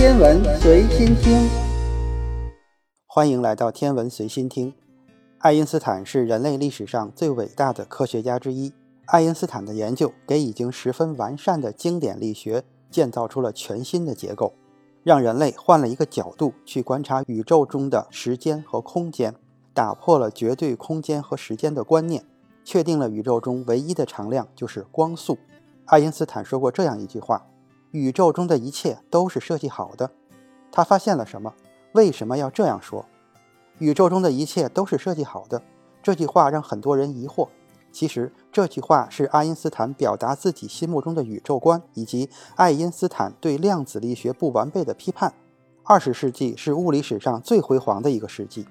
天文随心听，欢迎来到天文随心听。爱因斯坦是人类历史上最伟大的科学家之一。爱因斯坦的研究给已经十分完善的经典力学建造出了全新的结构，让人类换了一个角度去观察宇宙中的时间和空间，打破了绝对空间和时间的观念，确定了宇宙中唯一的常量就是光速。爱因斯坦说过这样一句话。宇宙中的一切都是设计好的。他发现了什么？为什么要这样说？宇宙中的一切都是设计好的。这句话让很多人疑惑。其实，这句话是爱因斯坦表达自己心目中的宇宙观，以及爱因斯坦对量子力学不完备的批判。二十世纪是物理史上最辉煌的一个世纪。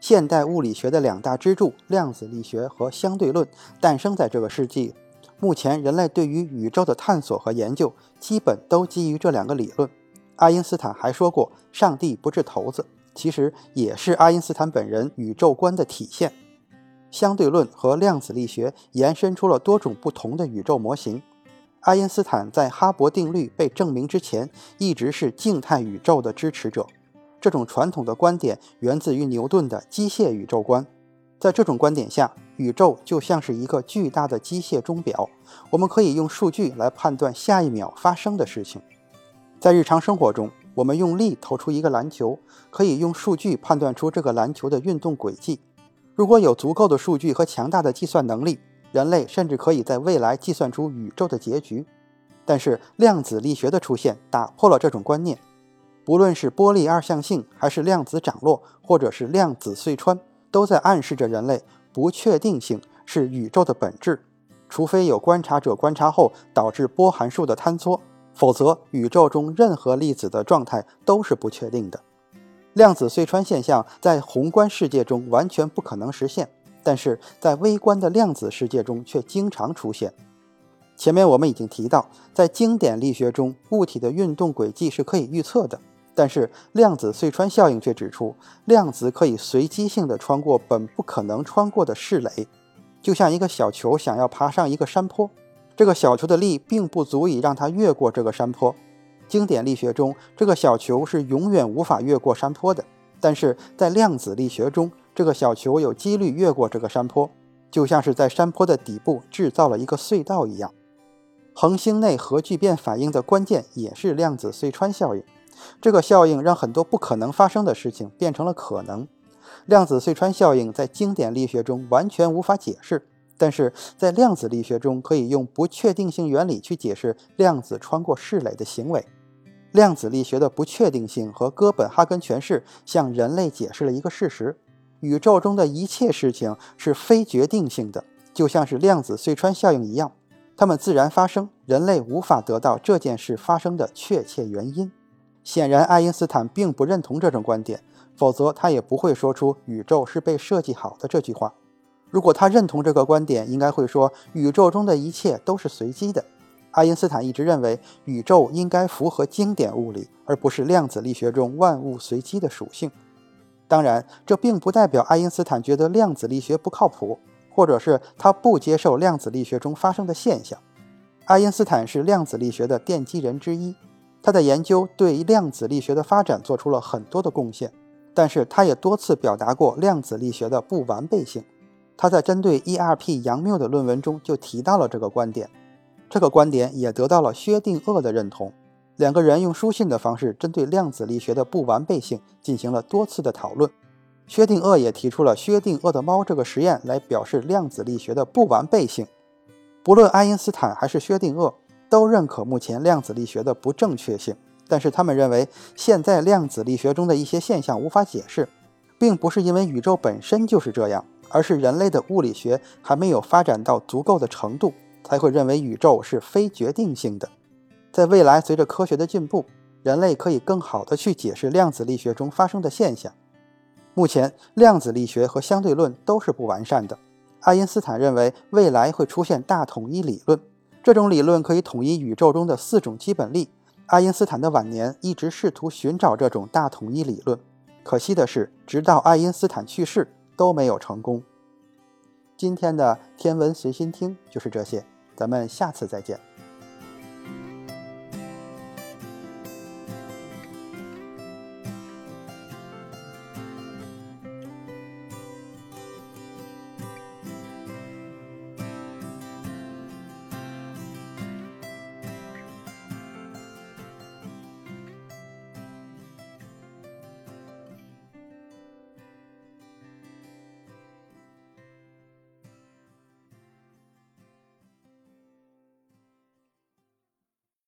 现代物理学的两大支柱——量子力学和相对论，诞生在这个世纪。目前，人类对于宇宙的探索和研究基本都基于这两个理论。爱因斯坦还说过：“上帝不是骰子”，其实也是爱因斯坦本人宇宙观的体现。相对论和量子力学延伸出了多种不同的宇宙模型。爱因斯坦在哈勃定律被证明之前，一直是静态宇宙的支持者。这种传统的观点源自于牛顿的机械宇宙观。在这种观点下，宇宙就像是一个巨大的机械钟表，我们可以用数据来判断下一秒发生的事情。在日常生活中，我们用力投出一个篮球，可以用数据判断出这个篮球的运动轨迹。如果有足够的数据和强大的计算能力，人类甚至可以在未来计算出宇宙的结局。但是，量子力学的出现打破了这种观念。不论是波粒二象性，还是量子涨落，或者是量子隧穿，都在暗示着人类。不确定性是宇宙的本质，除非有观察者观察后导致波函数的坍缩，否则宇宙中任何粒子的状态都是不确定的。量子隧穿现象在宏观世界中完全不可能实现，但是在微观的量子世界中却经常出现。前面我们已经提到，在经典力学中，物体的运动轨迹是可以预测的。但是量子隧穿效应却指出，量子可以随机性地穿过本不可能穿过的视垒，就像一个小球想要爬上一个山坡，这个小球的力并不足以让它越过这个山坡。经典力学中，这个小球是永远无法越过山坡的。但是在量子力学中，这个小球有几率越过这个山坡，就像是在山坡的底部制造了一个隧道一样。恒星内核聚变反应的关键也是量子隧穿效应。这个效应让很多不可能发生的事情变成了可能。量子隧穿效应在经典力学中完全无法解释，但是在量子力学中可以用不确定性原理去解释量子穿过视垒的行为。量子力学的不确定性和哥本哈根诠释向人类解释了一个事实：宇宙中的一切事情是非决定性的，就像是量子隧穿效应一样，它们自然发生，人类无法得到这件事发生的确切原因。显然，爱因斯坦并不认同这种观点，否则他也不会说出“宇宙是被设计好的”这句话。如果他认同这个观点，应该会说宇宙中的一切都是随机的。爱因斯坦一直认为宇宙应该符合经典物理，而不是量子力学中万物随机的属性。当然，这并不代表爱因斯坦觉得量子力学不靠谱，或者是他不接受量子力学中发生的现象。爱因斯坦是量子力学的奠基人之一。他的研究对量子力学的发展做出了很多的贡献，但是他也多次表达过量子力学的不完备性。他在针对 E.R.P. 杨谬的论文中就提到了这个观点，这个观点也得到了薛定谔的认同。两个人用书信的方式针对量子力学的不完备性进行了多次的讨论。薛定谔也提出了薛定谔的猫这个实验来表示量子力学的不完备性。不论爱因斯坦还是薛定谔。都认可目前量子力学的不正确性，但是他们认为现在量子力学中的一些现象无法解释，并不是因为宇宙本身就是这样，而是人类的物理学还没有发展到足够的程度，才会认为宇宙是非决定性的。在未来，随着科学的进步，人类可以更好的去解释量子力学中发生的现象。目前，量子力学和相对论都是不完善的。爱因斯坦认为未来会出现大统一理论。这种理论可以统一宇宙中的四种基本力。爱因斯坦的晚年一直试图寻找这种大统一理论，可惜的是，直到爱因斯坦去世都没有成功。今天的天文随心听就是这些，咱们下次再见。